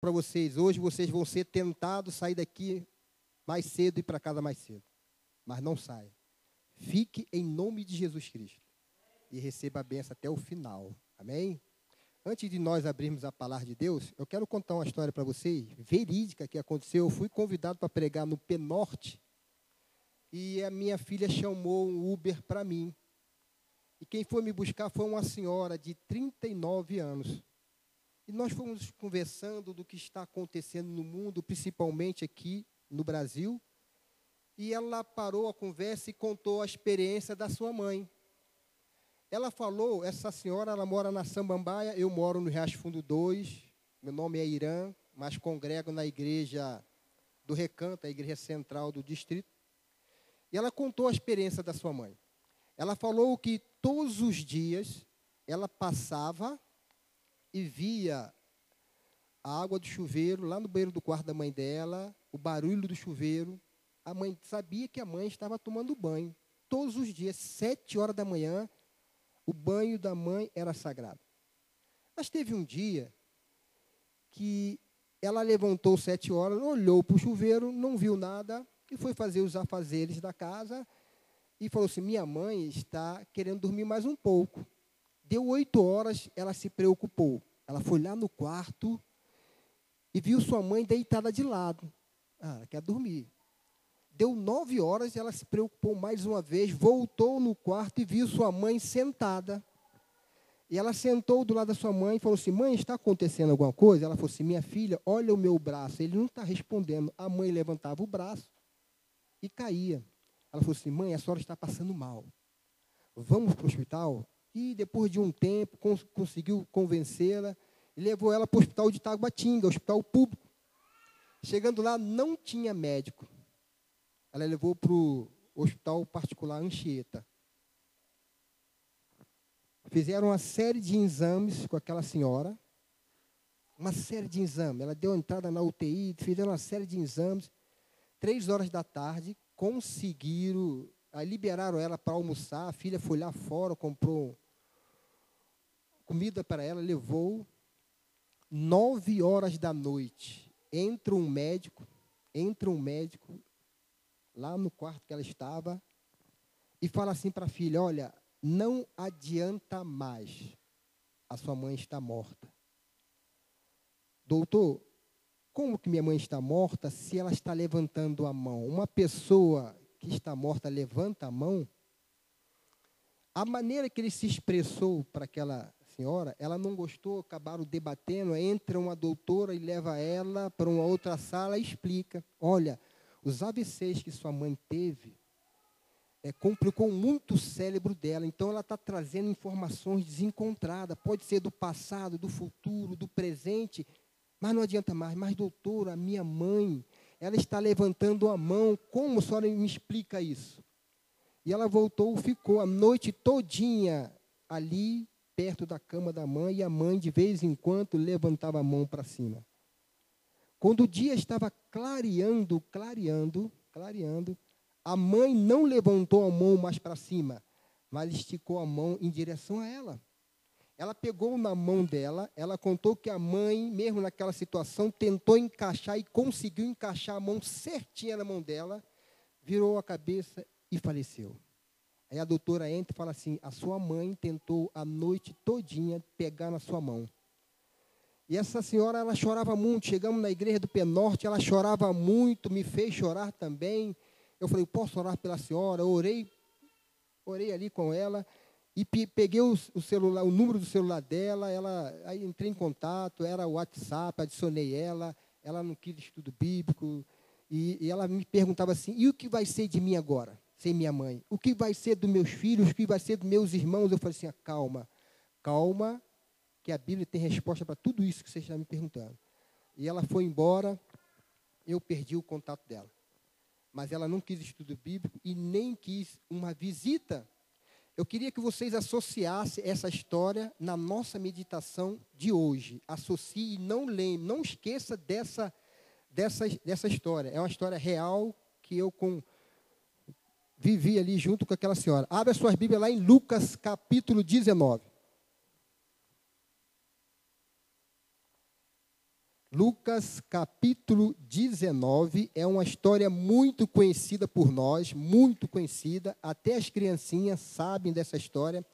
para vocês, hoje vocês vão ser tentados sair daqui mais cedo e para casa mais cedo. Mas não saia. Fique em nome de Jesus Cristo. E receba a benção até o final. Amém? Antes de nós abrirmos a palavra de Deus, eu quero contar uma história para vocês, verídica, que aconteceu. Eu fui convidado para pregar no Penorte. E a minha filha chamou um Uber para mim. E quem foi me buscar foi uma senhora de 39 anos. E nós fomos conversando do que está acontecendo no mundo, principalmente aqui no Brasil. E ela parou a conversa e contou a experiência da sua mãe. Ela falou, essa senhora, ela mora na Sambambaia, eu moro no Riacho Fundo 2, meu nome é Irã, mas congrego na igreja do Recanto, a igreja central do distrito. E ela contou a experiência da sua mãe. Ela falou que todos os dias ela passava e via a água do chuveiro lá no banheiro do quarto da mãe dela, o barulho do chuveiro. A mãe sabia que a mãe estava tomando banho. Todos os dias, sete horas da manhã, o banho da mãe era sagrado. Mas teve um dia que ela levantou sete horas, olhou para o chuveiro, não viu nada e foi fazer os afazeres da casa e falou assim: Minha mãe está querendo dormir mais um pouco. Deu oito horas, ela se preocupou. Ela foi lá no quarto e viu sua mãe deitada de lado. Ah, ela quer dormir. Deu nove horas, ela se preocupou mais uma vez, voltou no quarto e viu sua mãe sentada. E ela sentou do lado da sua mãe e falou assim: Mãe, está acontecendo alguma coisa? Ela falou assim: Minha filha, olha o meu braço. Ele não está respondendo. A mãe levantava o braço e caía. Ela falou assim: Mãe, a senhora está passando mal. Vamos para o hospital? E depois de um tempo, cons conseguiu convencê-la e levou ela para o hospital de Taguatinga, hospital público. Chegando lá, não tinha médico. Ela levou para o hospital particular Anchieta. Fizeram uma série de exames com aquela senhora. Uma série de exames. Ela deu entrada na UTI, fizeram uma série de exames. Três horas da tarde, conseguiram liberaram ela para almoçar, a filha foi lá fora, comprou comida para ela, levou. Nove horas da noite, entra um médico, entra um médico lá no quarto que ela estava e fala assim para a filha: Olha, não adianta mais, a sua mãe está morta. Doutor, como que minha mãe está morta se ela está levantando a mão? Uma pessoa que está morta levanta a mão, a maneira que ele se expressou para aquela senhora, ela não gostou, acabaram debatendo, entra uma doutora e leva ela para uma outra sala e explica, olha, os AVCs que sua mãe teve, é, complicou muito o cérebro dela, então ela está trazendo informações desencontradas, pode ser do passado, do futuro, do presente, mas não adianta mais, mas doutora, a minha mãe, ela está levantando a mão. Como a senhora me explica isso? E ela voltou, ficou a noite todinha ali, perto da cama da mãe, e a mãe, de vez em quando, levantava a mão para cima. Quando o dia estava clareando, clareando, clareando, a mãe não levantou a mão mais para cima, mas esticou a mão em direção a ela. Ela pegou na mão dela, ela contou que a mãe, mesmo naquela situação, tentou encaixar e conseguiu encaixar a mão certinha na mão dela, virou a cabeça e faleceu. Aí a doutora entra e fala assim: a sua mãe tentou a noite todinha pegar na sua mão. E essa senhora, ela chorava muito. Chegamos na igreja do Penorte, ela chorava muito, me fez chorar também. Eu falei: posso orar pela senhora? Eu orei, orei ali com ela. E peguei o, o, celular, o número do celular dela, ela, aí entrei em contato, era o WhatsApp, adicionei ela, ela não quis estudo bíblico, e, e, ela me perguntava assim, e o que vai ser de mim agora, sem minha mãe? O que vai ser dos meus filhos? O que vai ser dos meus irmãos? Eu falei assim, ah, calma, calma, que a Bíblia tem resposta para tudo isso que você está me perguntando. E ela foi embora, eu perdi o contato dela. Mas ela não quis estudo bíblico e nem quis uma visita eu queria que vocês associassem essa história na nossa meditação de hoje. Associe e não lembre, não esqueça dessa, dessa, dessa história. É uma história real que eu com, vivi ali junto com aquela senhora. Abra suas Bíblias lá em Lucas capítulo 19. Lucas capítulo 19 é uma história muito conhecida por nós, muito conhecida, até as criancinhas sabem dessa história,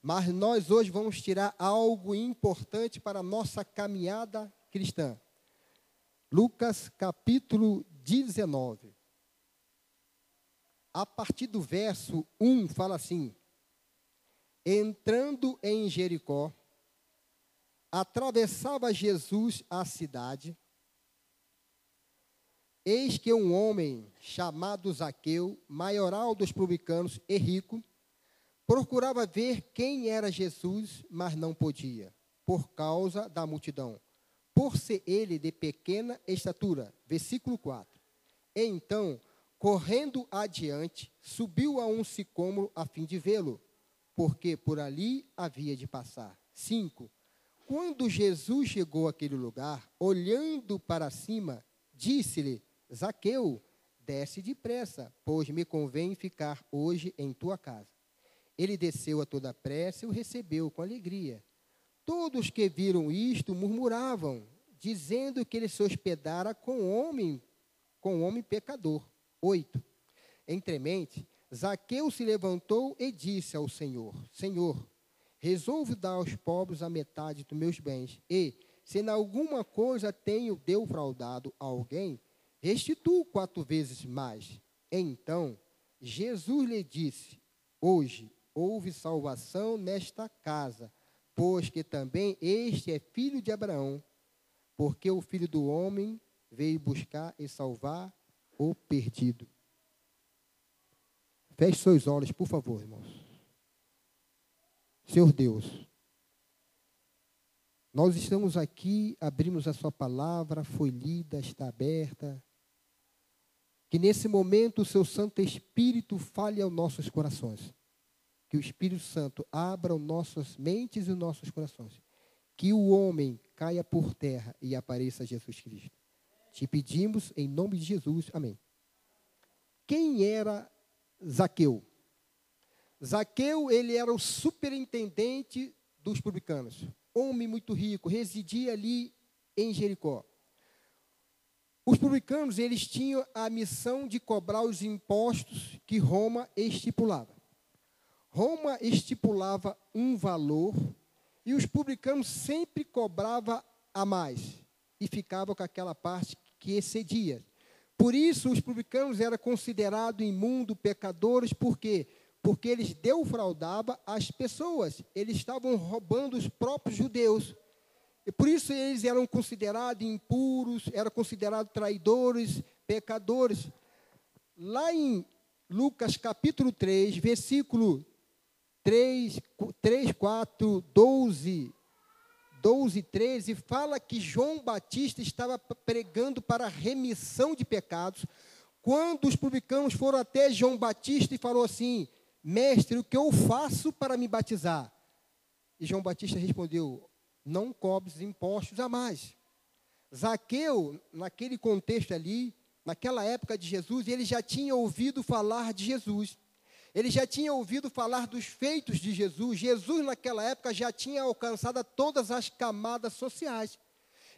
mas nós hoje vamos tirar algo importante para a nossa caminhada cristã. Lucas capítulo 19. A partir do verso 1 fala assim: Entrando em Jericó, atravessava Jesus a cidade. Eis que um homem chamado Zaqueu, maioral dos publicanos e rico, procurava ver quem era Jesus, mas não podia, por causa da multidão, por ser ele de pequena estatura. Versículo 4. Então, correndo adiante, subiu a um sicômoro a fim de vê-lo, porque por ali havia de passar. 5. Quando Jesus chegou àquele lugar, olhando para cima, disse-lhe: Zaqueu, desce depressa, pois me convém ficar hoje em tua casa. Ele desceu a toda pressa e o recebeu com alegria. Todos que viram isto murmuravam, dizendo que ele se hospedara com homem, com homem pecador. 8. Entremente, Zaqueu se levantou e disse ao Senhor: Senhor, resolvo dar aos pobres a metade dos meus bens, e, se em alguma coisa tenho defraudado alguém, restituo quatro vezes mais. Então, Jesus lhe disse: Hoje houve salvação nesta casa, pois que também este é filho de Abraão, porque o filho do homem veio buscar e salvar o perdido. Feche seus olhos, por favor, irmãos. Senhor Deus, nós estamos aqui, abrimos a Sua palavra, foi lida, está aberta. Que nesse momento o Seu Santo Espírito fale aos nossos corações. Que o Espírito Santo abra nossas mentes e os nossos corações. Que o homem caia por terra e apareça Jesus Cristo. Te pedimos em nome de Jesus. Amém. Quem era Zaqueu? Zaqueu, ele era o superintendente dos publicanos. Homem muito rico, residia ali em Jericó. Os publicanos, eles tinham a missão de cobrar os impostos que Roma estipulava. Roma estipulava um valor e os publicanos sempre cobravam a mais e ficava com aquela parte que excedia. Por isso, os publicanos eram considerados imundo, pecadores, por quê? porque eles defraudavam as pessoas, eles estavam roubando os próprios judeus. E por isso eles eram considerados impuros, eram considerados traidores, pecadores. Lá em Lucas capítulo 3, versículo 3, 3 4, 12, 12 13, fala que João Batista estava pregando para remissão de pecados, quando os publicanos foram até João Batista e falou assim: Mestre, o que eu faço para me batizar? E João Batista respondeu: Não cobres impostos a mais. Zaqueu, naquele contexto ali, naquela época de Jesus, ele já tinha ouvido falar de Jesus. Ele já tinha ouvido falar dos feitos de Jesus. Jesus, naquela época, já tinha alcançado todas as camadas sociais.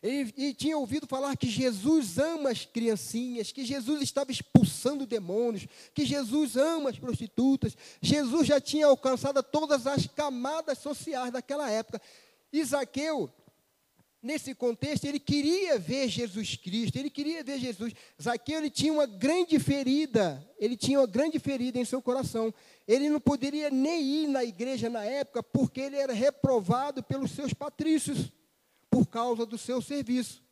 Ele, ele, tinha ouvido falar que Jesus ama as criancinhas, que Jesus estava expulsando demônios, que Jesus ama as prostitutas. Jesus já tinha alcançado todas as camadas sociais daquela época. Isaqueu, nesse contexto, ele queria ver Jesus Cristo, ele queria ver Jesus. Zaqueu, ele tinha uma grande ferida, ele tinha uma grande ferida em seu coração. Ele não poderia nem ir na igreja na época, porque ele era reprovado pelos seus patrícios por causa do seu serviço.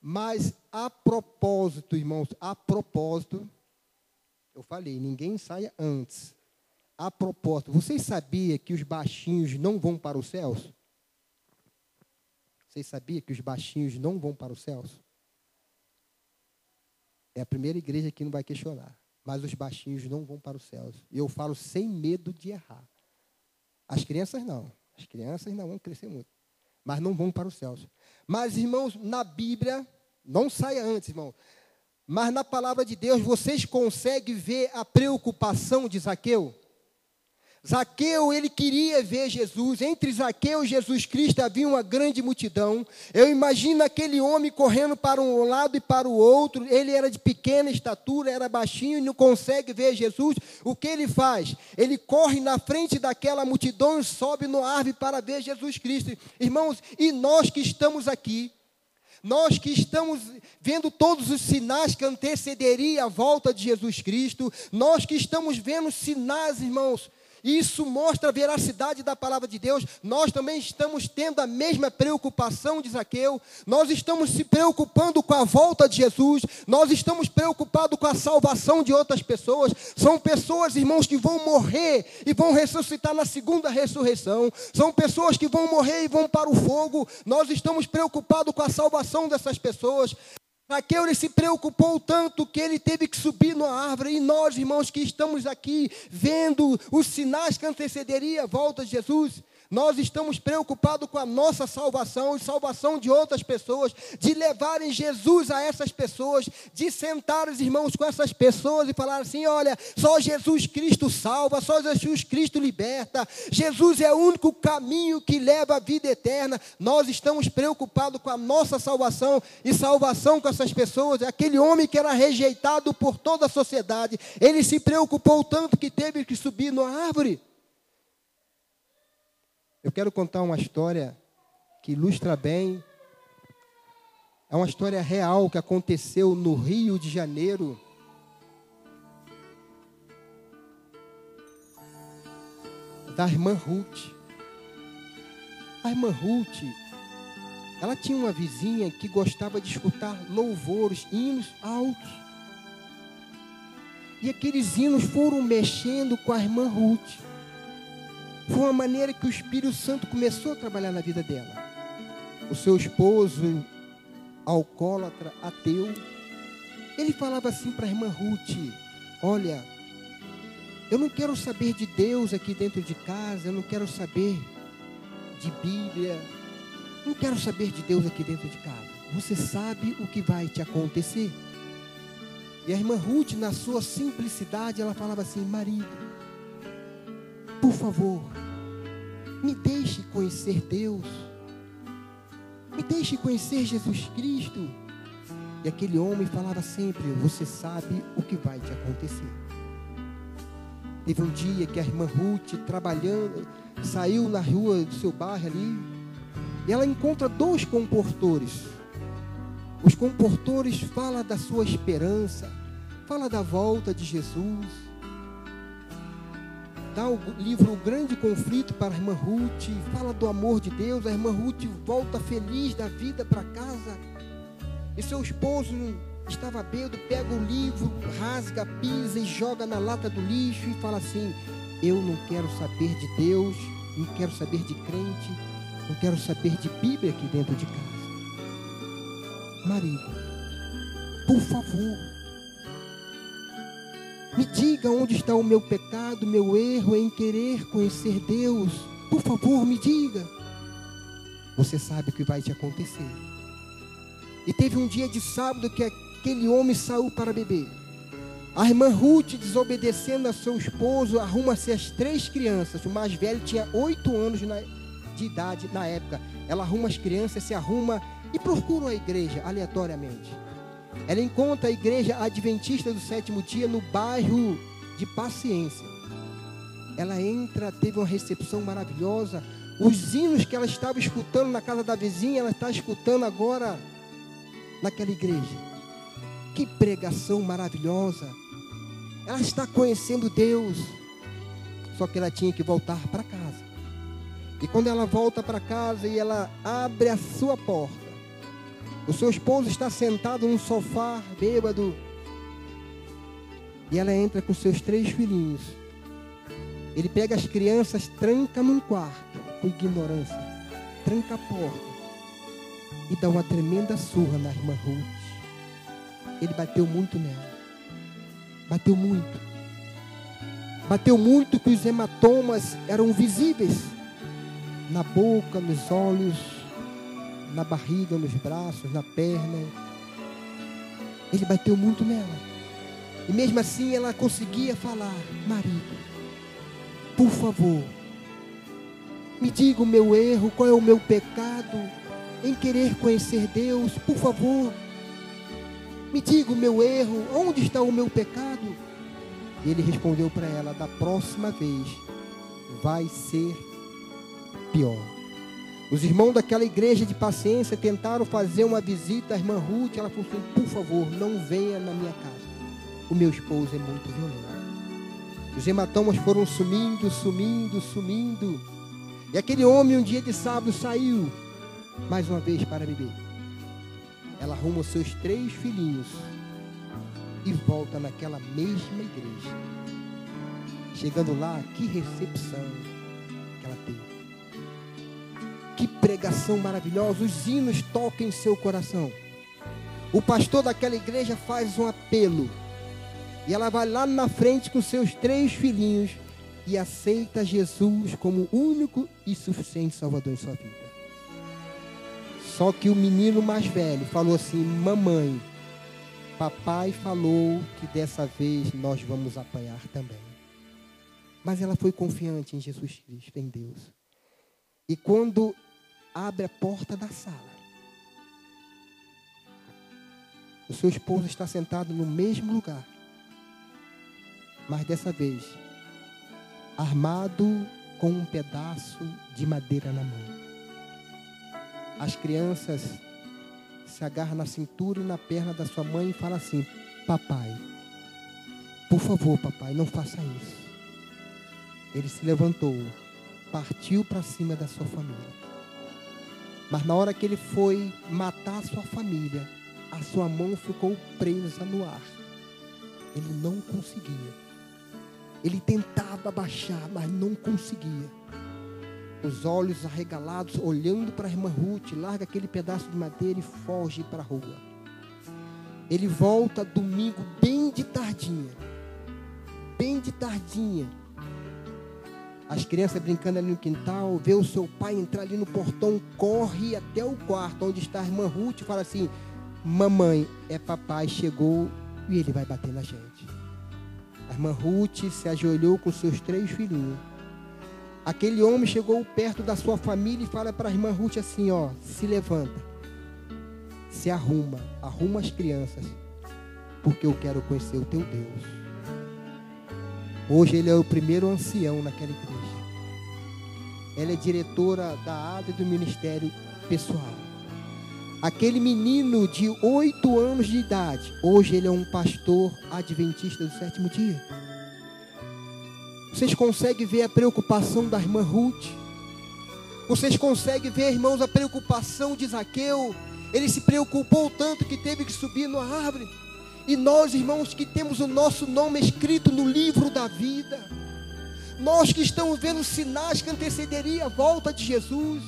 Mas a propósito, irmãos, a propósito, eu falei, ninguém saia antes. A propósito, vocês sabiam que os baixinhos não vão para os céus? Vocês sabiam que os baixinhos não vão para os céus? É a primeira igreja que não vai questionar. Mas os baixinhos não vão para os céus. E eu falo sem medo de errar. As crianças não. As crianças não vão crescer muito mas não vão para os céus. Mas, irmãos, na Bíblia, não saia antes, irmão. Mas na palavra de Deus, vocês conseguem ver a preocupação de Zaqueu? Zaqueu, ele queria ver Jesus. Entre Zaqueu e Jesus Cristo havia uma grande multidão. Eu imagino aquele homem correndo para um lado e para o outro. Ele era de pequena estatura, era baixinho e não consegue ver Jesus. O que ele faz? Ele corre na frente daquela multidão e sobe no árvore para ver Jesus Cristo. Irmãos, e nós que estamos aqui, nós que estamos vendo todos os sinais que antecederia a volta de Jesus Cristo, nós que estamos vendo sinais, irmãos, isso mostra a veracidade da palavra de Deus. Nós também estamos tendo a mesma preocupação de Zaqueu. Nós estamos se preocupando com a volta de Jesus. Nós estamos preocupados com a salvação de outras pessoas. São pessoas, irmãos, que vão morrer e vão ressuscitar na segunda ressurreição. São pessoas que vão morrer e vão para o fogo. Nós estamos preocupados com a salvação dessas pessoas. Zaqueu ele se preocupou tanto que ele teve que subir numa árvore. E nós, irmãos, que estamos aqui vendo os sinais que antecederia a volta de Jesus, nós estamos preocupados com a nossa salvação e salvação de outras pessoas, de levarem Jesus a essas pessoas, de sentar os irmãos com essas pessoas e falar assim: olha, só Jesus Cristo salva, só Jesus Cristo liberta, Jesus é o único caminho que leva à vida eterna. Nós estamos preocupados com a nossa salvação e salvação com essas pessoas. Aquele homem que era rejeitado por toda a sociedade, ele se preocupou tanto que teve que subir numa árvore. Eu quero contar uma história que ilustra bem. É uma história real que aconteceu no Rio de Janeiro. Da irmã Ruth. A irmã Ruth, ela tinha uma vizinha que gostava de escutar louvores, hinos altos. E aqueles hinos foram mexendo com a irmã Ruth. Foi uma maneira que o Espírito Santo começou a trabalhar na vida dela. O seu esposo, alcoólatra, ateu, ele falava assim para a irmã Ruth: Olha, eu não quero saber de Deus aqui dentro de casa, eu não quero saber de Bíblia, não quero saber de Deus aqui dentro de casa. Você sabe o que vai te acontecer? E a irmã Ruth, na sua simplicidade, ela falava assim: Marido, por favor, me deixe conhecer Deus. Me deixe conhecer Jesus Cristo. E aquele homem falava sempre: Você sabe o que vai te acontecer. Teve um dia que a irmã Ruth, trabalhando, saiu na rua do seu bairro ali, e ela encontra dois comportores. Os comportores falam da sua esperança, fala da volta de Jesus dá o livro O Grande Conflito para a irmã Ruth, fala do amor de Deus, a irmã Ruth volta feliz da vida para casa. E seu esposo estava bêbado, pega o livro, rasga, pisa e joga na lata do lixo e fala assim: Eu não quero saber de Deus, não quero saber de crente, não quero saber de Bíblia aqui dentro de casa. Marido, por favor, me diga onde está o meu pecado, meu erro em querer conhecer Deus. Por favor, me diga. Você sabe o que vai te acontecer. E teve um dia de sábado que aquele homem saiu para beber. A irmã Ruth, desobedecendo a seu esposo, arruma-se as três crianças. O mais velho tinha oito anos de idade na época. Ela arruma as crianças, se arruma e procura a igreja aleatoriamente. Ela encontra a igreja adventista do sétimo dia no bairro de Paciência. Ela entra, teve uma recepção maravilhosa. Os hinos que ela estava escutando na casa da vizinha, ela está escutando agora naquela igreja. Que pregação maravilhosa. Ela está conhecendo Deus. Só que ela tinha que voltar para casa. E quando ela volta para casa e ela abre a sua porta, o seu esposo está sentado num sofá, bêbado. E ela entra com seus três filhinhos. Ele pega as crianças, tranca num quarto, com ignorância. Tranca a porta. E dá uma tremenda surra na irmã Ruth. Ele bateu muito nela. Bateu muito. Bateu muito que os hematomas eram visíveis. Na boca, nos olhos na barriga, nos braços, na perna. Ele bateu muito nela. E mesmo assim ela conseguia falar: Marido, por favor, me diga o meu erro, qual é o meu pecado em querer conhecer Deus, por favor. Me diga o meu erro, onde está o meu pecado? E ele respondeu para ela: da próxima vez vai ser pior. Os irmãos daquela igreja de paciência tentaram fazer uma visita à irmã Ruth. Ela falou assim: por favor, não venha na minha casa. O meu esposo é muito violento. Os hematomas foram sumindo, sumindo, sumindo. E aquele homem, um dia de sábado, saiu mais uma vez para beber. Ela arruma os seus três filhinhos e volta naquela mesma igreja. Chegando lá, que recepção que ela teve. Que pregação maravilhosa. Os hinos tocam em seu coração. O pastor daquela igreja faz um apelo. E ela vai lá na frente com seus três filhinhos e aceita Jesus como único e suficiente Salvador em sua vida. Só que o menino mais velho falou assim: Mamãe, papai falou que dessa vez nós vamos apanhar também. Mas ela foi confiante em Jesus Cristo, em Deus. E quando abre a porta da sala, o seu esposo está sentado no mesmo lugar, mas dessa vez armado com um pedaço de madeira na mão. As crianças se agarram na cintura e na perna da sua mãe e falam assim: Papai, por favor, papai, não faça isso. Ele se levantou, partiu para cima da sua família. Mas na hora que ele foi matar a sua família, a sua mão ficou presa no ar. Ele não conseguia. Ele tentava baixar, mas não conseguia os olhos arregalados, olhando para a irmã Ruth, larga aquele pedaço de madeira e foge para a rua. Ele volta domingo bem de tardinha. Bem de tardinha. As crianças brincando ali no quintal, vê o seu pai entrar ali no portão, corre até o quarto onde está a irmã Ruth e fala assim: Mamãe, é papai, chegou e ele vai bater na gente. A irmã Ruth se ajoelhou com seus três filhinhos Aquele homem chegou perto da sua família e fala para a irmã Ruth assim: ó, se levanta, se arruma, arruma as crianças, porque eu quero conhecer o teu Deus. Hoje ele é o primeiro ancião naquela igreja. Ela é diretora da ADA do Ministério Pessoal. Aquele menino de oito anos de idade, hoje ele é um pastor adventista do sétimo dia. Vocês conseguem ver a preocupação da irmã Ruth? Vocês conseguem ver, irmãos, a preocupação de Zaqueu? Ele se preocupou tanto que teve que subir na árvore. E nós, irmãos, que temos o nosso nome escrito no livro da vida, nós que estamos vendo sinais que antecederia a volta de Jesus,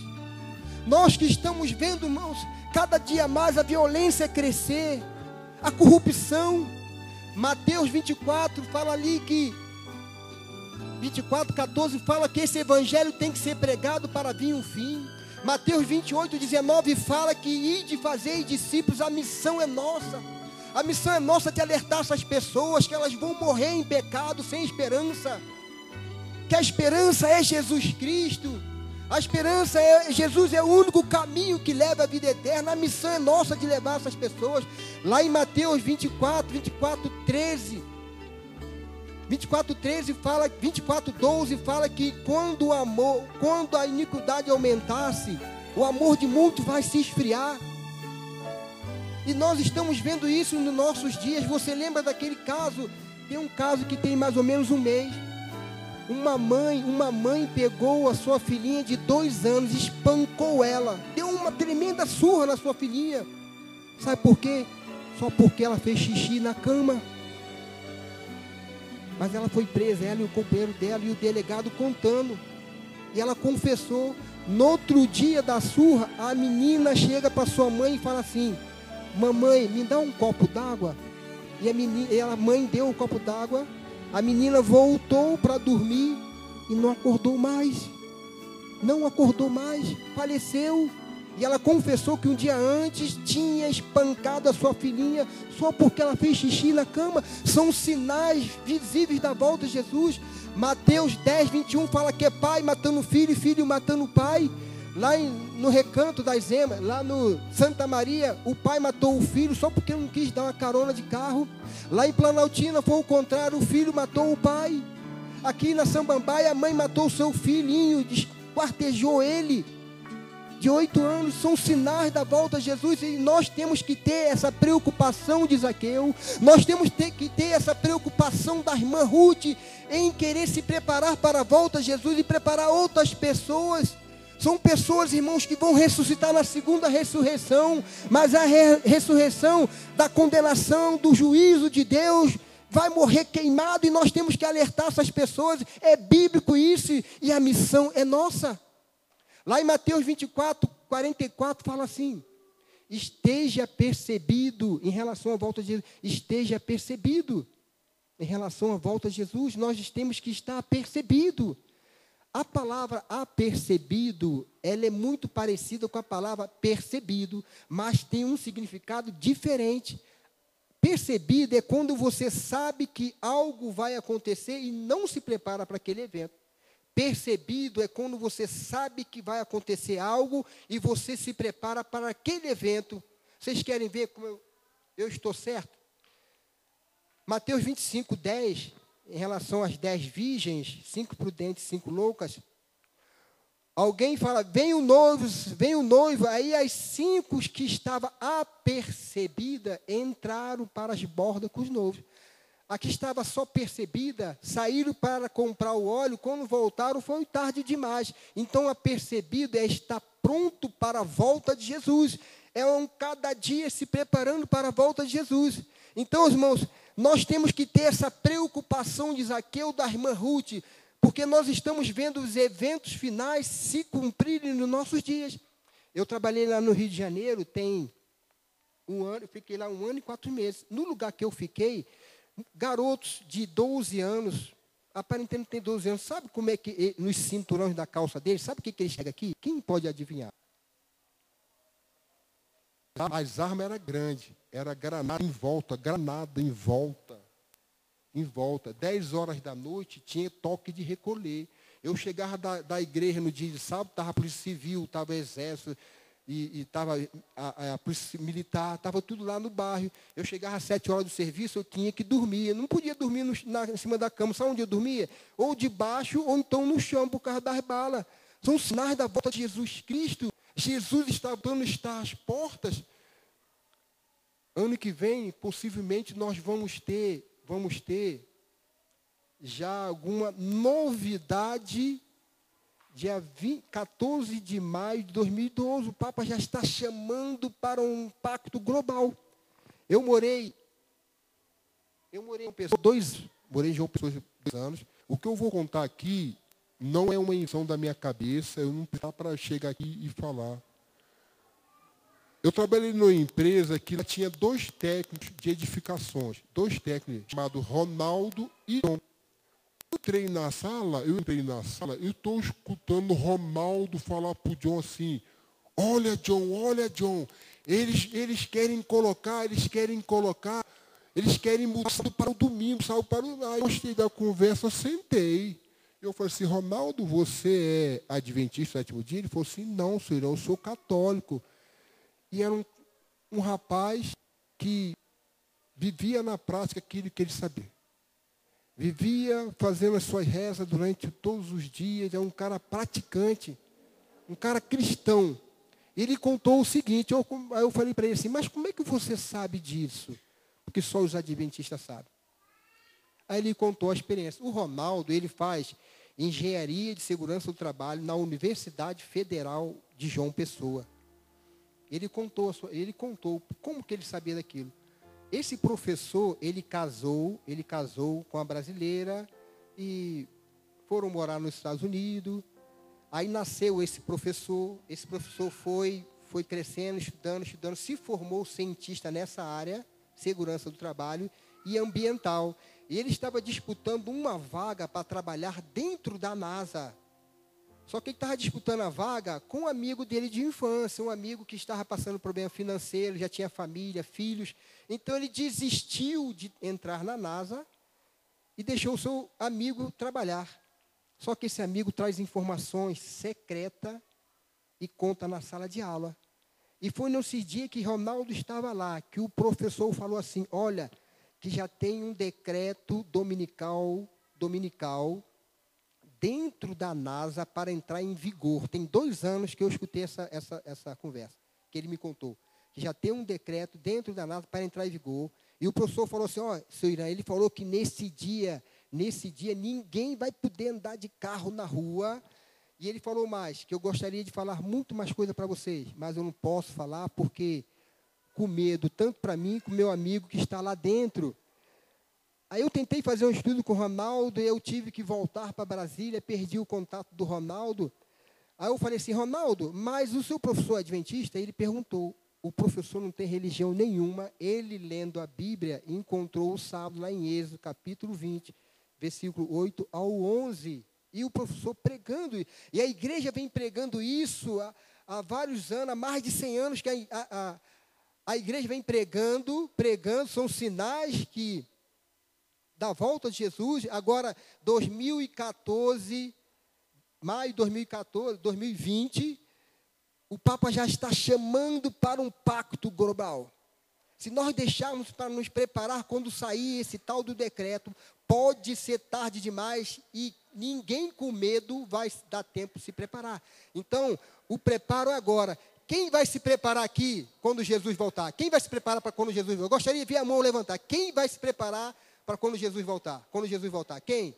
nós que estamos vendo, irmãos, cada dia mais a violência crescer, a corrupção. Mateus 24 fala ali que 24, 14 fala que esse evangelho tem que ser pregado para vir um fim. Mateus 28, 19 fala que ide fazer discípulos, a missão é nossa. A missão é nossa de alertar essas pessoas que elas vão morrer em pecado, sem esperança. Que a esperança é Jesus Cristo. A esperança é Jesus é o único caminho que leva à vida eterna. A missão é nossa de levar essas pessoas. Lá em Mateus 24, 24, 13 24, 13 fala, 24, 12 fala que quando o amor, quando a iniquidade aumentasse, o amor de muitos vai se esfriar. E nós estamos vendo isso nos nossos dias. Você lembra daquele caso? Tem um caso que tem mais ou menos um mês. Uma mãe, uma mãe pegou a sua filhinha de dois anos, espancou ela, deu uma tremenda surra na sua filhinha. Sabe por quê? Só porque ela fez xixi na cama. Mas ela foi presa, ela e o companheiro dela e o delegado contando. E ela confessou. No outro dia da surra, a menina chega para sua mãe e fala assim: Mamãe, me dá um copo d'água. E a, menina, e a mãe deu um copo d'água. A menina voltou para dormir e não acordou mais. Não acordou mais, faleceu. E ela confessou que um dia antes tinha espancado a sua filhinha só porque ela fez xixi na cama. São sinais visíveis da volta de Jesus. Mateus 10, 21 fala que é pai matando filho e filho matando pai. Lá em, no recanto das emas, lá no Santa Maria, o pai matou o filho só porque não quis dar uma carona de carro. Lá em Planaltina foi o contrário, o filho matou o pai. Aqui na Sambambaia, a mãe matou o seu filhinho, quartejou ele de oito anos são sinais da volta de Jesus e nós temos que ter essa preocupação de Zaqueu, nós temos que ter essa preocupação da irmã Ruth em querer se preparar para a volta de Jesus e preparar outras pessoas. São pessoas, irmãos, que vão ressuscitar na segunda ressurreição, mas a re ressurreição da condenação, do juízo de Deus, vai morrer queimado e nós temos que alertar essas pessoas. É bíblico isso e a missão é nossa. Lá em Mateus 24, 44, fala assim: esteja percebido em relação à volta de Jesus, esteja percebido em relação à volta de Jesus, nós temos que estar percebido. A palavra apercebido, ela é muito parecida com a palavra percebido, mas tem um significado diferente. Percebido é quando você sabe que algo vai acontecer e não se prepara para aquele evento. Percebido é quando você sabe que vai acontecer algo e você se prepara para aquele evento. Vocês querem ver como eu, eu estou certo? Mateus 25, 10, em relação às dez virgens, cinco prudentes, cinco loucas. Alguém fala, vem o noivo, vem o noivo. Aí as cinco que estavam apercebidas entraram para as bordas com os noivos a que estava só percebida, saíram para comprar o óleo, quando voltaram foi tarde demais. Então, a percebida é estar pronto para a volta de Jesus. É um cada dia se preparando para a volta de Jesus. Então, irmãos, nós temos que ter essa preocupação de Zaqueu da irmã Ruth, porque nós estamos vendo os eventos finais se cumprirem nos nossos dias. Eu trabalhei lá no Rio de Janeiro, tem um ano, fiquei lá um ano e quatro meses. No lugar que eu fiquei, garotos de 12 anos, aparentemente tem 12 anos, sabe como é que, nos cinturões da calça deles, sabe o que, que ele chega aqui? Quem pode adivinhar? As armas eram grandes, era granada em volta, granada em volta, em volta. 10 horas da noite tinha toque de recolher. Eu chegava da, da igreja no dia de sábado, estava a polícia civil, estava exército, e estava a, a, polícia militar, estava tudo lá no bairro. Eu chegava às sete horas do serviço, eu tinha que dormir. Eu não podia dormir no, na, em cima da cama. Sabe onde eu dormia? Ou debaixo, ou então no chão, por causa das balas. São sinais da volta de Jesus Cristo. Jesus está voltando, está às portas. Ano que vem, possivelmente, nós vamos ter, vamos ter já alguma novidade dia 20, 14 de maio de 2012, o Papa já está chamando para um pacto global. Eu morei, eu morei em pessoas, dois, morei em João Pessoa dois anos. O que eu vou contar aqui não é uma invenção da minha cabeça, eu não preciso para chegar aqui e falar. Eu trabalhei numa empresa que tinha dois técnicos de edificações, dois técnicos, chamados Ronaldo e John entrei na sala, eu entrei na sala e estou escutando Romaldo falar para o John assim, olha John, olha John, eles, eles querem colocar, eles querem colocar, eles querem mudar para o domingo, sabe? Para o... Aí eu gostei da conversa, sentei. Eu falei assim, Ronaldo, você é adventista do sétimo dia? Ele falou assim, não, senhor, eu sou católico. E era um, um rapaz que vivia na prática aquilo que ele sabia vivia fazendo as suas rezas durante todos os dias, é um cara praticante, um cara cristão. Ele contou o seguinte, eu, eu falei para ele assim, mas como é que você sabe disso? Porque só os adventistas sabem. Aí ele contou a experiência. O Ronaldo, ele faz engenharia de segurança do trabalho na Universidade Federal de João Pessoa. Ele contou, ele contou como que ele sabia daquilo. Esse professor, ele casou, ele casou com a brasileira e foram morar nos Estados Unidos. Aí nasceu esse professor, esse professor foi, foi crescendo, estudando, estudando, se formou cientista nessa área, segurança do trabalho e ambiental. E ele estava disputando uma vaga para trabalhar dentro da NASA. Só que ele estava disputando a vaga com um amigo dele de infância, um amigo que estava passando problema financeiro, já tinha família, filhos. Então ele desistiu de entrar na NASA e deixou o seu amigo trabalhar. Só que esse amigo traz informações secretas e conta na sala de aula. E foi nesse dia que Ronaldo estava lá, que o professor falou assim: olha, que já tem um decreto dominical, dominical dentro da NASA para entrar em vigor. Tem dois anos que eu escutei essa, essa, essa conversa, que ele me contou. Que já tem um decreto dentro da NASA para entrar em vigor. E o professor falou assim, ó, seu Irã, ele falou que nesse dia, nesse dia, ninguém vai poder andar de carro na rua. E ele falou mais, que eu gostaria de falar muito mais coisa para vocês, mas eu não posso falar porque com medo, tanto para mim como meu amigo que está lá dentro. Aí eu tentei fazer um estudo com o Ronaldo, e eu tive que voltar para Brasília, perdi o contato do Ronaldo. Aí eu falei assim, Ronaldo, mas o seu professor adventista, ele perguntou, o professor não tem religião nenhuma, ele lendo a Bíblia, encontrou o sábado lá em Êxodo, capítulo 20, versículo 8 ao 11. E o professor pregando, e a igreja vem pregando isso há, há vários anos, há mais de 100 anos que a, a, a, a igreja vem pregando, pregando, são sinais que da volta de Jesus, agora 2014, maio de 2014, 2020, o Papa já está chamando para um pacto global. Se nós deixarmos para nos preparar quando sair esse tal do decreto, pode ser tarde demais e ninguém com medo vai dar tempo de se preparar. Então, o preparo é agora. Quem vai se preparar aqui quando Jesus voltar? Quem vai se preparar para quando Jesus voltar? Eu gostaria de ver a mão levantar. Quem vai se preparar para quando Jesus voltar. Quando Jesus voltar, quem?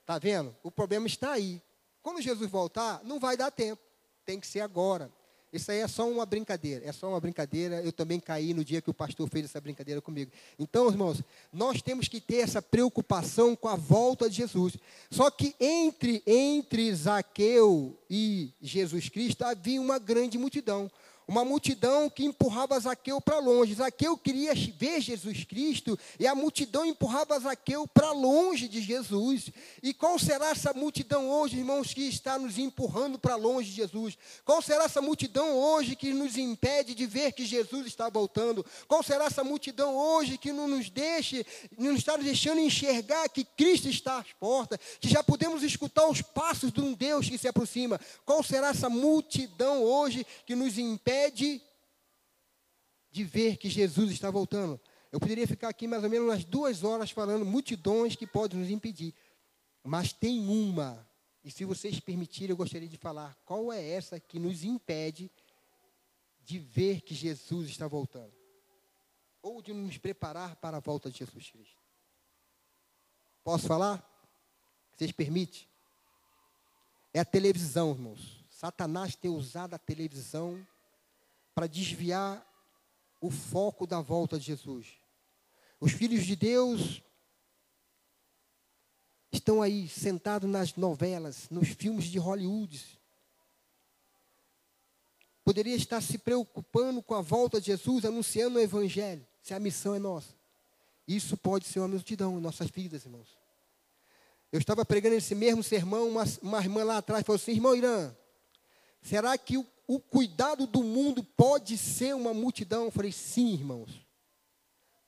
Está vendo? O problema está aí. Quando Jesus voltar, não vai dar tempo. Tem que ser agora. Isso aí é só uma brincadeira. É só uma brincadeira. Eu também caí no dia que o pastor fez essa brincadeira comigo. Então, irmãos, nós temos que ter essa preocupação com a volta de Jesus. Só que entre, entre Zaqueu e Jesus Cristo havia uma grande multidão uma multidão que empurrava Zaqueu para longe. Zaqueu queria ver Jesus Cristo e a multidão empurrava Zaqueu para longe de Jesus. E qual será essa multidão hoje, irmãos, que está nos empurrando para longe de Jesus? Qual será essa multidão hoje que nos impede de ver que Jesus está voltando? Qual será essa multidão hoje que não nos deixe, não está nos deixando enxergar que Cristo está às portas, que já podemos escutar os passos de um Deus que se aproxima? Qual será essa multidão hoje que nos impede impede de ver que Jesus está voltando. Eu poderia ficar aqui mais ou menos umas duas horas falando multidões que podem nos impedir. Mas tem uma, e se vocês permitirem, eu gostaria de falar qual é essa que nos impede de ver que Jesus está voltando. Ou de nos preparar para a volta de Jesus Cristo. Posso falar? Vocês permitem? É a televisão, irmãos. Satanás tem usado a televisão para desviar o foco da volta de Jesus. Os filhos de Deus estão aí sentados nas novelas, nos filmes de Hollywood. Poderia estar se preocupando com a volta de Jesus, anunciando o Evangelho, se a missão é nossa. Isso pode ser uma multidão em nossas vidas, irmãos. Eu estava pregando esse mesmo sermão, uma, uma irmã lá atrás falou assim: irmão Irã, será que o o cuidado do mundo pode ser uma multidão? Eu falei, sim, irmãos.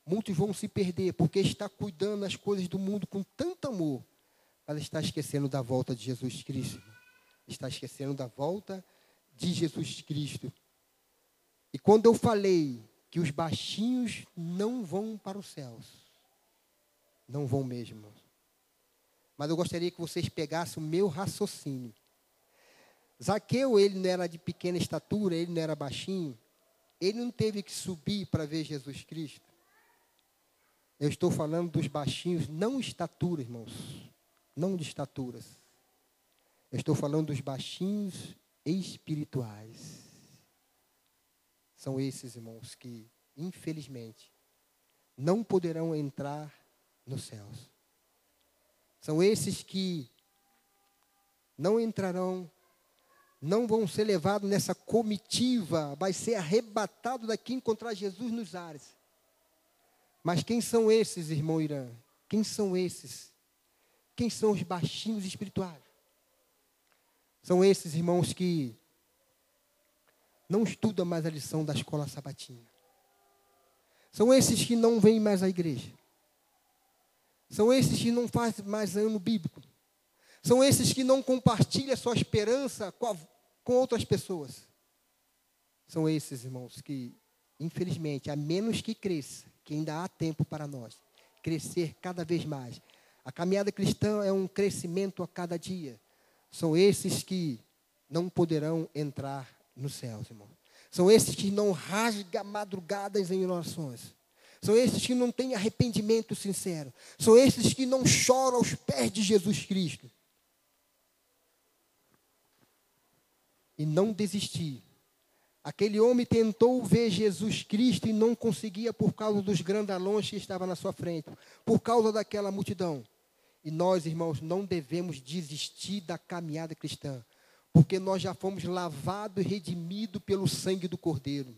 Muitos vão se perder, porque está cuidando das coisas do mundo com tanto amor. Ela está esquecendo da volta de Jesus Cristo. Está esquecendo da volta de Jesus Cristo. E quando eu falei que os baixinhos não vão para os céus, não vão mesmo. Mas eu gostaria que vocês pegassem o meu raciocínio Zaqueu, ele não era de pequena estatura, ele não era baixinho. Ele não teve que subir para ver Jesus Cristo. Eu estou falando dos baixinhos, não estatura, irmãos. Não de estaturas. Eu estou falando dos baixinhos espirituais. São esses, irmãos, que, infelizmente, não poderão entrar nos céus. São esses que não entrarão não vão ser levados nessa comitiva, vai ser arrebatado daqui encontrar Jesus nos ares. Mas quem são esses, irmão Irã? Quem são esses? Quem são os baixinhos espirituais? São esses irmãos que não estudam mais a lição da escola sabatina. São esses que não vêm mais à igreja. São esses que não fazem mais ano bíblico. São esses que não compartilham sua esperança com, a, com outras pessoas. São esses, irmãos, que, infelizmente, a menos que cresça, que ainda há tempo para nós, crescer cada vez mais. A caminhada cristã é um crescimento a cada dia. São esses que não poderão entrar nos céus, irmão. São esses que não rasgam madrugadas em orações. São esses que não têm arrependimento sincero. São esses que não choram aos pés de Jesus Cristo. E não desistir. Aquele homem tentou ver Jesus Cristo e não conseguia por causa dos grandalões que estavam na sua frente, por causa daquela multidão. E nós, irmãos, não devemos desistir da caminhada cristã, porque nós já fomos lavados e redimidos pelo sangue do Cordeiro.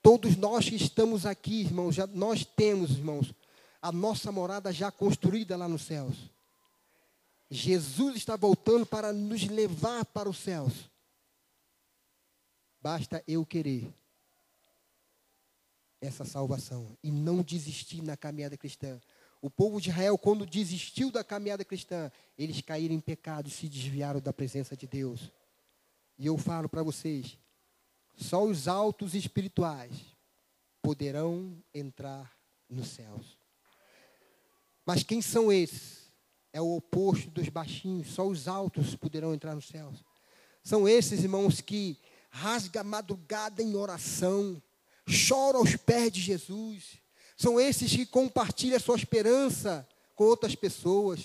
Todos nós que estamos aqui, irmãos, já, nós temos, irmãos, a nossa morada já construída lá nos céus. Jesus está voltando para nos levar para os céus. Basta eu querer essa salvação e não desistir na caminhada cristã. O povo de Israel, quando desistiu da caminhada cristã, eles caíram em pecado e se desviaram da presença de Deus. E eu falo para vocês: só os altos espirituais poderão entrar nos céus. Mas quem são esses? É o oposto dos baixinhos, só os altos poderão entrar nos céus. São esses irmãos que rasga a madrugada em oração, choram aos pés de Jesus, são esses que compartilham a sua esperança com outras pessoas.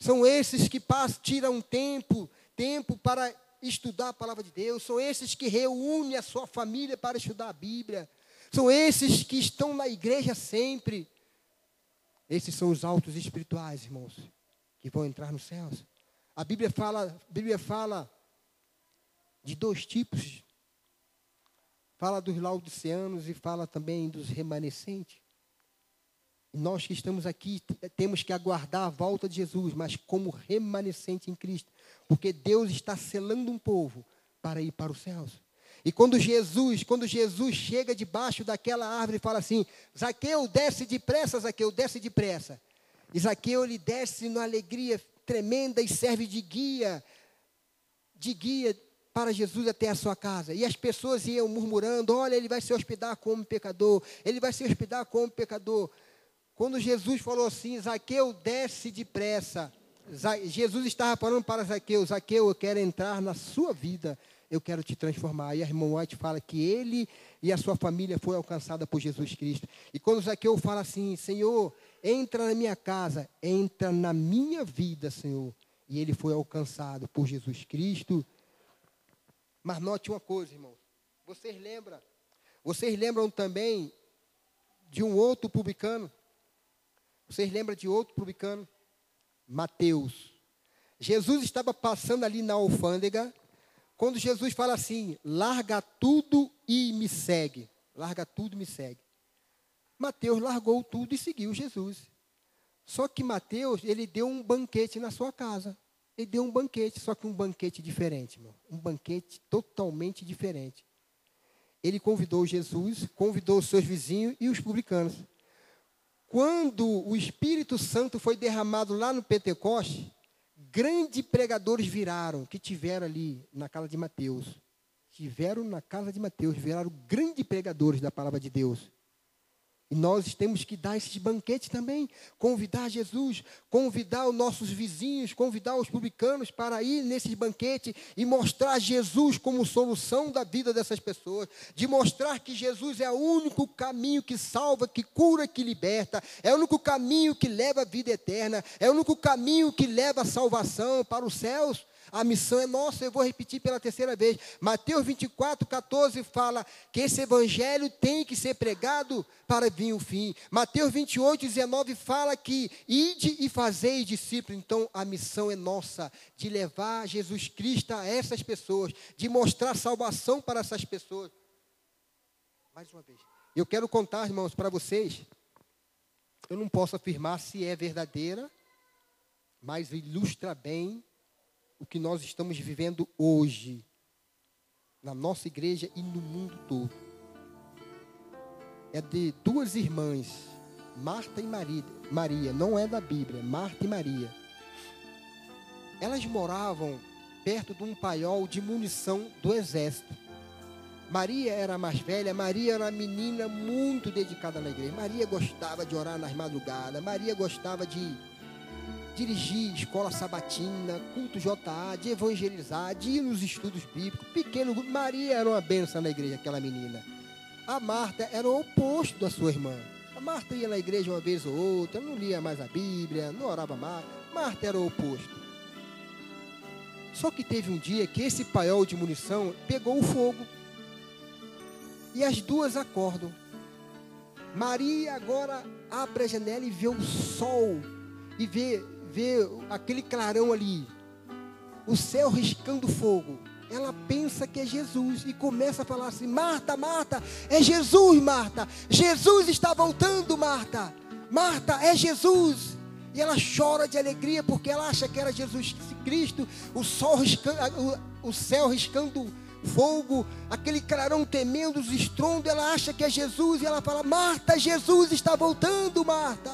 São esses que passam, tiram tempo, tempo para estudar a palavra de Deus. São esses que reúnem a sua família para estudar a Bíblia. São esses que estão na igreja sempre. Esses são os altos espirituais, irmãos, que vão entrar nos céus. A Bíblia fala, a Bíblia fala de dois tipos. Fala dos laodiceanos e fala também dos remanescentes. Nós que estamos aqui temos que aguardar a volta de Jesus, mas como remanescente em Cristo, porque Deus está selando um povo para ir para os céus. E quando Jesus, quando Jesus chega debaixo daquela árvore e fala assim: Zaqueu, desce depressa, Zaqueu, desce depressa. E Zaqueu ele desce numa alegria tremenda e serve de guia, de guia para Jesus até a sua casa. E as pessoas iam murmurando: olha, ele vai se hospedar como pecador, ele vai se hospedar como pecador. Quando Jesus falou assim, Zaqueu, desce depressa. Jesus estava falando para Zaqueu, Zaqueu, eu quero entrar na sua vida, eu quero te transformar. E a irmã White fala que ele e a sua família foi alcançada por Jesus Cristo. E quando Zaqueu fala assim, Senhor, entra na minha casa, entra na minha vida, Senhor. E ele foi alcançado por Jesus Cristo. Mas note uma coisa, irmão. Vocês lembram? Vocês lembram também de um outro publicano vocês lembram de outro publicano? Mateus. Jesus estava passando ali na alfândega, quando Jesus fala assim: larga tudo e me segue. Larga tudo e me segue. Mateus largou tudo e seguiu Jesus. Só que Mateus, ele deu um banquete na sua casa. Ele deu um banquete, só que um banquete diferente, irmão. Um banquete totalmente diferente. Ele convidou Jesus, convidou os seus vizinhos e os publicanos. Quando o Espírito Santo foi derramado lá no Pentecoste, grandes pregadores viraram, que tiveram ali na casa de Mateus. Tiveram na casa de Mateus, viraram grandes pregadores da palavra de Deus. E nós temos que dar esses banquetes também, convidar Jesus, convidar os nossos vizinhos, convidar os publicanos para ir nesses banquetes e mostrar Jesus como solução da vida dessas pessoas, de mostrar que Jesus é o único caminho que salva, que cura, que liberta, é o único caminho que leva à vida eterna, é o único caminho que leva a salvação para os céus. A missão é nossa, eu vou repetir pela terceira vez. Mateus 24, 14 fala que esse evangelho tem que ser pregado para vir o fim. Mateus 28, 19 fala que ide e fazei discípulos. Então a missão é nossa, de levar Jesus Cristo a essas pessoas, de mostrar salvação para essas pessoas. Mais uma vez. Eu quero contar, irmãos, para vocês. Eu não posso afirmar se é verdadeira, mas ilustra bem o que nós estamos vivendo hoje, na nossa igreja e no mundo todo. É de duas irmãs, Marta e Maria, Maria, não é da Bíblia, Marta e Maria. Elas moravam perto de um paiol de munição do exército. Maria era mais velha, Maria era uma menina muito dedicada na igreja. Maria gostava de orar nas madrugadas, Maria gostava de dirigir escola sabatina, culto JA, de evangelizar, de ir nos estudos bíblicos. Pequeno grupo. Maria era uma benção na igreja, aquela menina. A Marta era o oposto da sua irmã. A Marta ia na igreja uma vez ou outra, não lia mais a Bíblia, não orava mais. Marta era o oposto. Só que teve um dia que esse paiol de munição pegou o fogo. E as duas acordam. Maria agora abre a janela e vê o sol. E vê, vê aquele clarão ali. O céu riscando fogo. Ela pensa que é Jesus e começa a falar assim: Marta, Marta, é Jesus, Marta. Jesus está voltando, Marta. Marta, é Jesus. E ela chora de alegria porque ela acha que era Jesus Cristo, o sol riscando, o céu riscando fogo, aquele clarão temendo os estrondos, ela acha que é Jesus e ela fala: Marta, Jesus está voltando, Marta.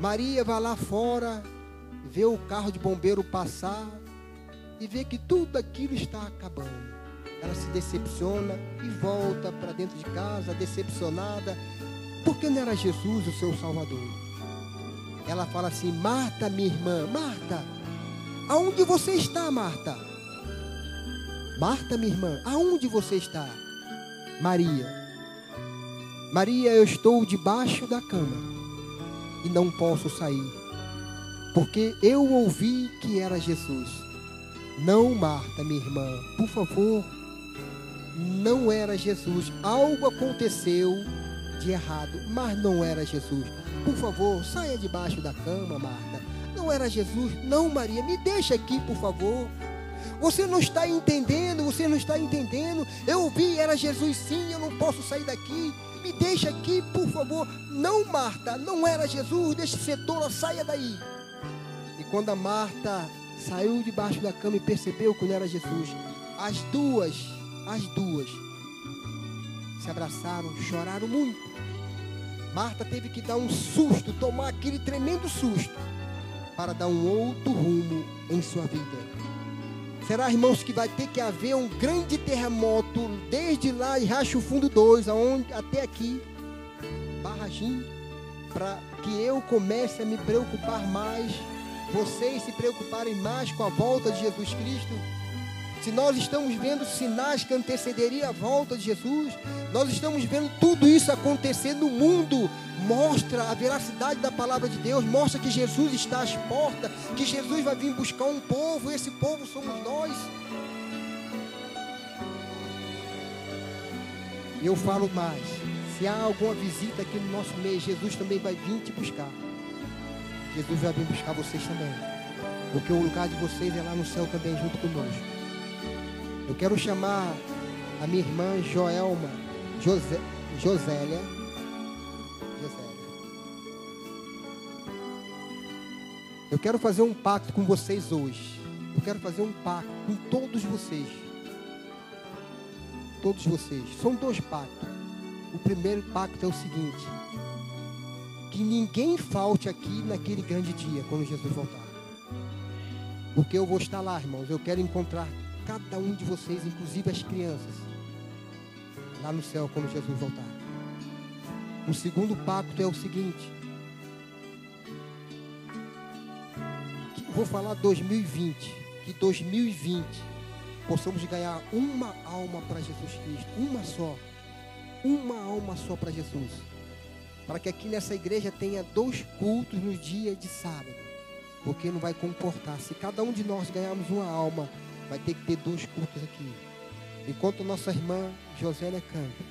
Maria vai lá fora, vê o carro de bombeiro passar e vê que tudo aquilo está acabando. Ela se decepciona e volta para dentro de casa, decepcionada, porque não era Jesus o seu Salvador ela fala assim: Marta, minha irmã, Marta, aonde você está, Marta? Marta, minha irmã, aonde você está? Maria, Maria, eu estou debaixo da cama e não posso sair, porque eu ouvi que era Jesus. Não, Marta, minha irmã, por favor, não era Jesus. Algo aconteceu de errado, mas não era Jesus. Por favor, saia debaixo da cama, Marta. Não era Jesus? Não, Maria, me deixa aqui, por favor. Você não está entendendo, você não está entendendo. Eu ouvi, era Jesus sim, eu não posso sair daqui. Me deixa aqui, por favor. Não, Marta, não era Jesus, deixa de ser tola, saia daí. E quando a Marta saiu debaixo da cama e percebeu que não era Jesus, as duas, as duas, se abraçaram, choraram muito. Marta teve que dar um susto, tomar aquele tremendo susto, para dar um outro rumo em sua vida. Será, irmãos, que vai ter que haver um grande terremoto desde lá em Racho Fundo 2, aonde, até aqui, Barragim, para que eu comece a me preocupar mais, vocês se preocuparem mais com a volta de Jesus Cristo se nós estamos vendo sinais que antecederia a volta de Jesus, nós estamos vendo tudo isso acontecer no mundo, mostra a veracidade da palavra de Deus, mostra que Jesus está às portas, que Jesus vai vir buscar um povo, e esse povo somos nós. E eu falo mais, se há alguma visita aqui no nosso meio, Jesus também vai vir te buscar. Jesus vai vir buscar vocês também. Porque o lugar de vocês é lá no céu também junto conosco. Eu quero chamar a minha irmã Joelma, José, Josélia. Josélia. Eu quero fazer um pacto com vocês hoje. Eu quero fazer um pacto com todos vocês. Todos vocês. São dois pactos. O primeiro pacto é o seguinte: que ninguém falte aqui naquele grande dia, quando Jesus voltar. Porque eu vou estar lá, irmãos. Eu quero encontrar cada um de vocês, inclusive as crianças, lá no céu quando Jesus voltar. O segundo pacto é o seguinte. vou falar 2020, que 2020 possamos ganhar uma alma para Jesus Cristo, uma só. Uma alma só para Jesus. Para que aqui nessa igreja tenha dois cultos no dia de sábado. Porque não vai comportar. Se cada um de nós ganharmos uma alma vai ter que ter dois cultos aqui. Enquanto nossa irmã Josélia canta,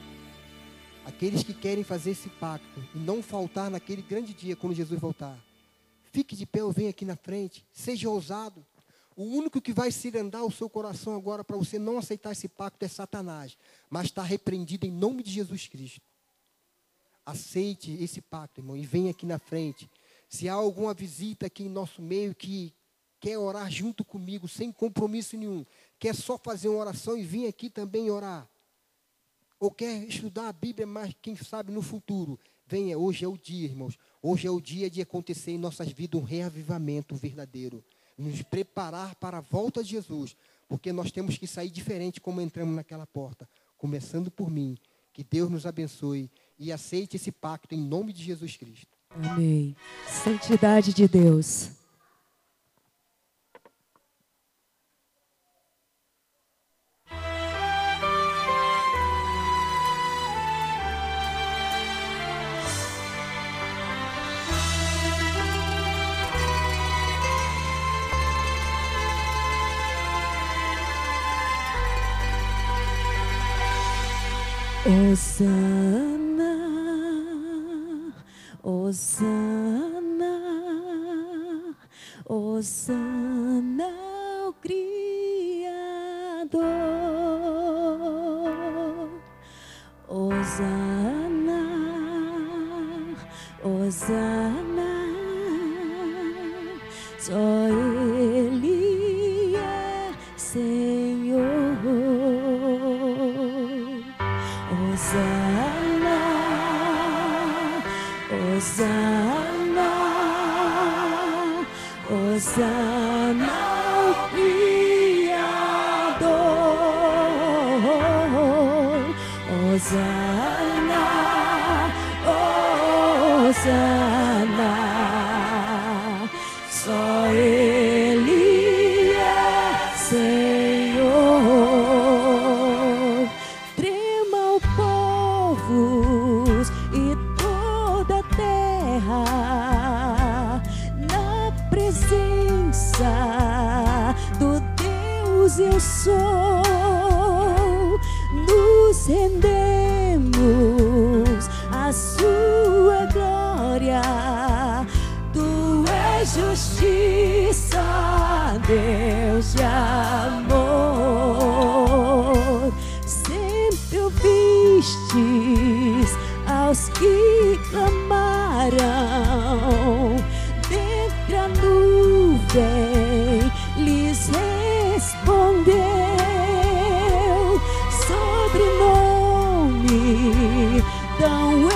aqueles que querem fazer esse pacto e não faltar naquele grande dia quando Jesus voltar, fique de pé ou venha aqui na frente, seja ousado. O único que vai cirandar o seu coração agora para você não aceitar esse pacto é Satanás, mas está repreendido em nome de Jesus Cristo. Aceite esse pacto, irmão, e venha aqui na frente. Se há alguma visita aqui em nosso meio que quer orar junto comigo, sem compromisso nenhum, quer só fazer uma oração e vir aqui também orar, ou quer estudar a Bíblia, mas quem sabe no futuro, venha, hoje é o dia, irmãos. Hoje é o dia de acontecer em nossas vidas um reavivamento verdadeiro. Nos preparar para a volta de Jesus, porque nós temos que sair diferente como entramos naquela porta. Começando por mim. Que Deus nos abençoe e aceite esse pacto em nome de Jesus Cristo. Amém. Santidade de Deus. Osana, Osana, Osana, o Criador. Osana, Osana, só Ele nuvem, lhes respondeu. Sobrenome tão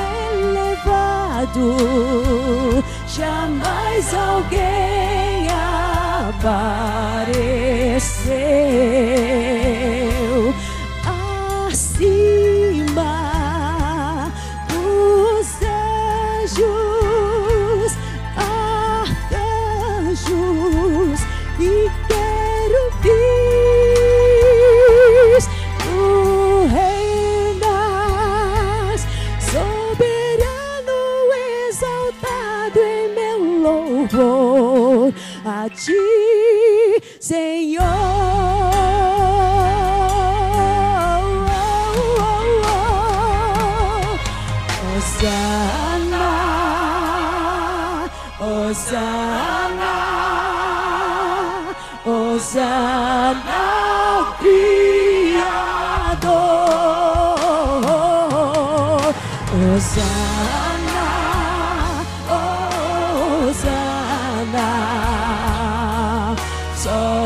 elevado, jamais alguém apareceu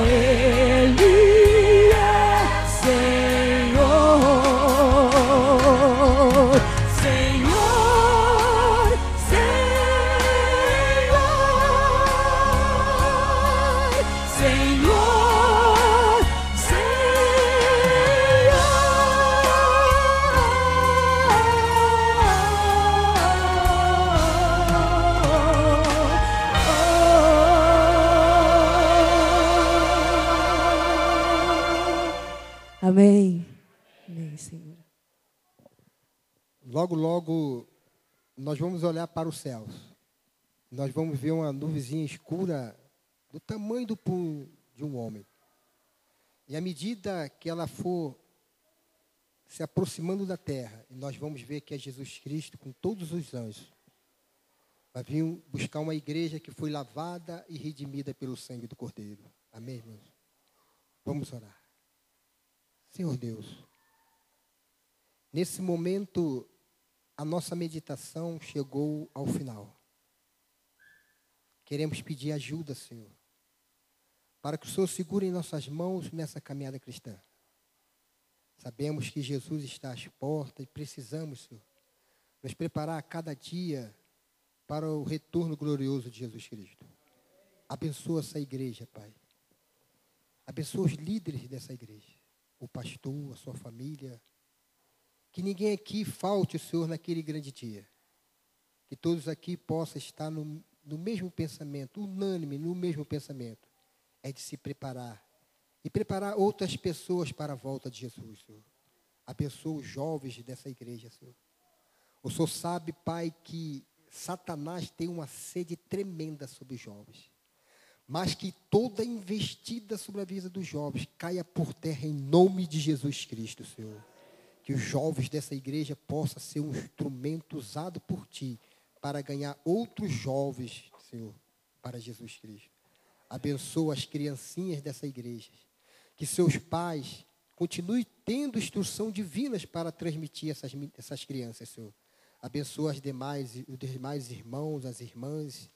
só nós vamos olhar para os céus. Nós vamos ver uma nuvenzinha escura do tamanho do punho de um homem. E à medida que ela for se aproximando da terra, nós vamos ver que é Jesus Cristo com todos os anjos. Vai vir buscar uma igreja que foi lavada e redimida pelo sangue do Cordeiro. Amém, irmãos? Vamos orar. Senhor Deus, nesse momento, a nossa meditação chegou ao final. Queremos pedir ajuda, Senhor. para que o Senhor segure em nossas mãos nessa caminhada cristã. Sabemos que Jesus está às portas e precisamos, Senhor, nos preparar a cada dia para o retorno glorioso de Jesus Cristo. Abençoa essa igreja, Pai. Abençoa os líderes dessa igreja, o pastor, a sua família. Que ninguém aqui falte, Senhor, naquele grande dia. Que todos aqui possam estar no, no mesmo pensamento, unânime no mesmo pensamento. É de se preparar. E preparar outras pessoas para a volta de Jesus, Senhor. Abençoa os jovens dessa igreja, Senhor. O Senhor sabe, Pai, que Satanás tem uma sede tremenda sobre os jovens. Mas que toda investida sobre a vida dos jovens caia por terra em nome de Jesus Cristo, Senhor. Que os jovens dessa igreja possam ser um instrumento usado por Ti para ganhar outros jovens, Senhor, para Jesus Cristo. Abençoa as criancinhas dessa igreja. Que seus pais continuem tendo instrução divinas para transmitir essas, essas crianças, Senhor. Abençoa as demais, os demais irmãos, as irmãs.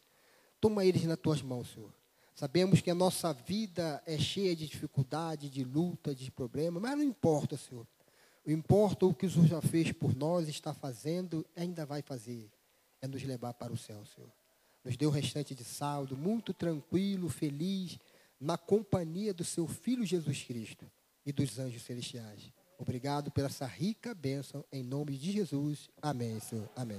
Toma eles nas tuas mãos, Senhor. Sabemos que a nossa vida é cheia de dificuldade, de luta, de problema, mas não importa, Senhor. O importa o que o Senhor já fez por nós, está fazendo, ainda vai fazer é nos levar para o céu, Senhor. Nos dê o restante de saldo, muito tranquilo, feliz, na companhia do seu Filho Jesus Cristo e dos anjos celestiais. Obrigado por essa rica bênção, em nome de Jesus. Amém, Senhor. Amém.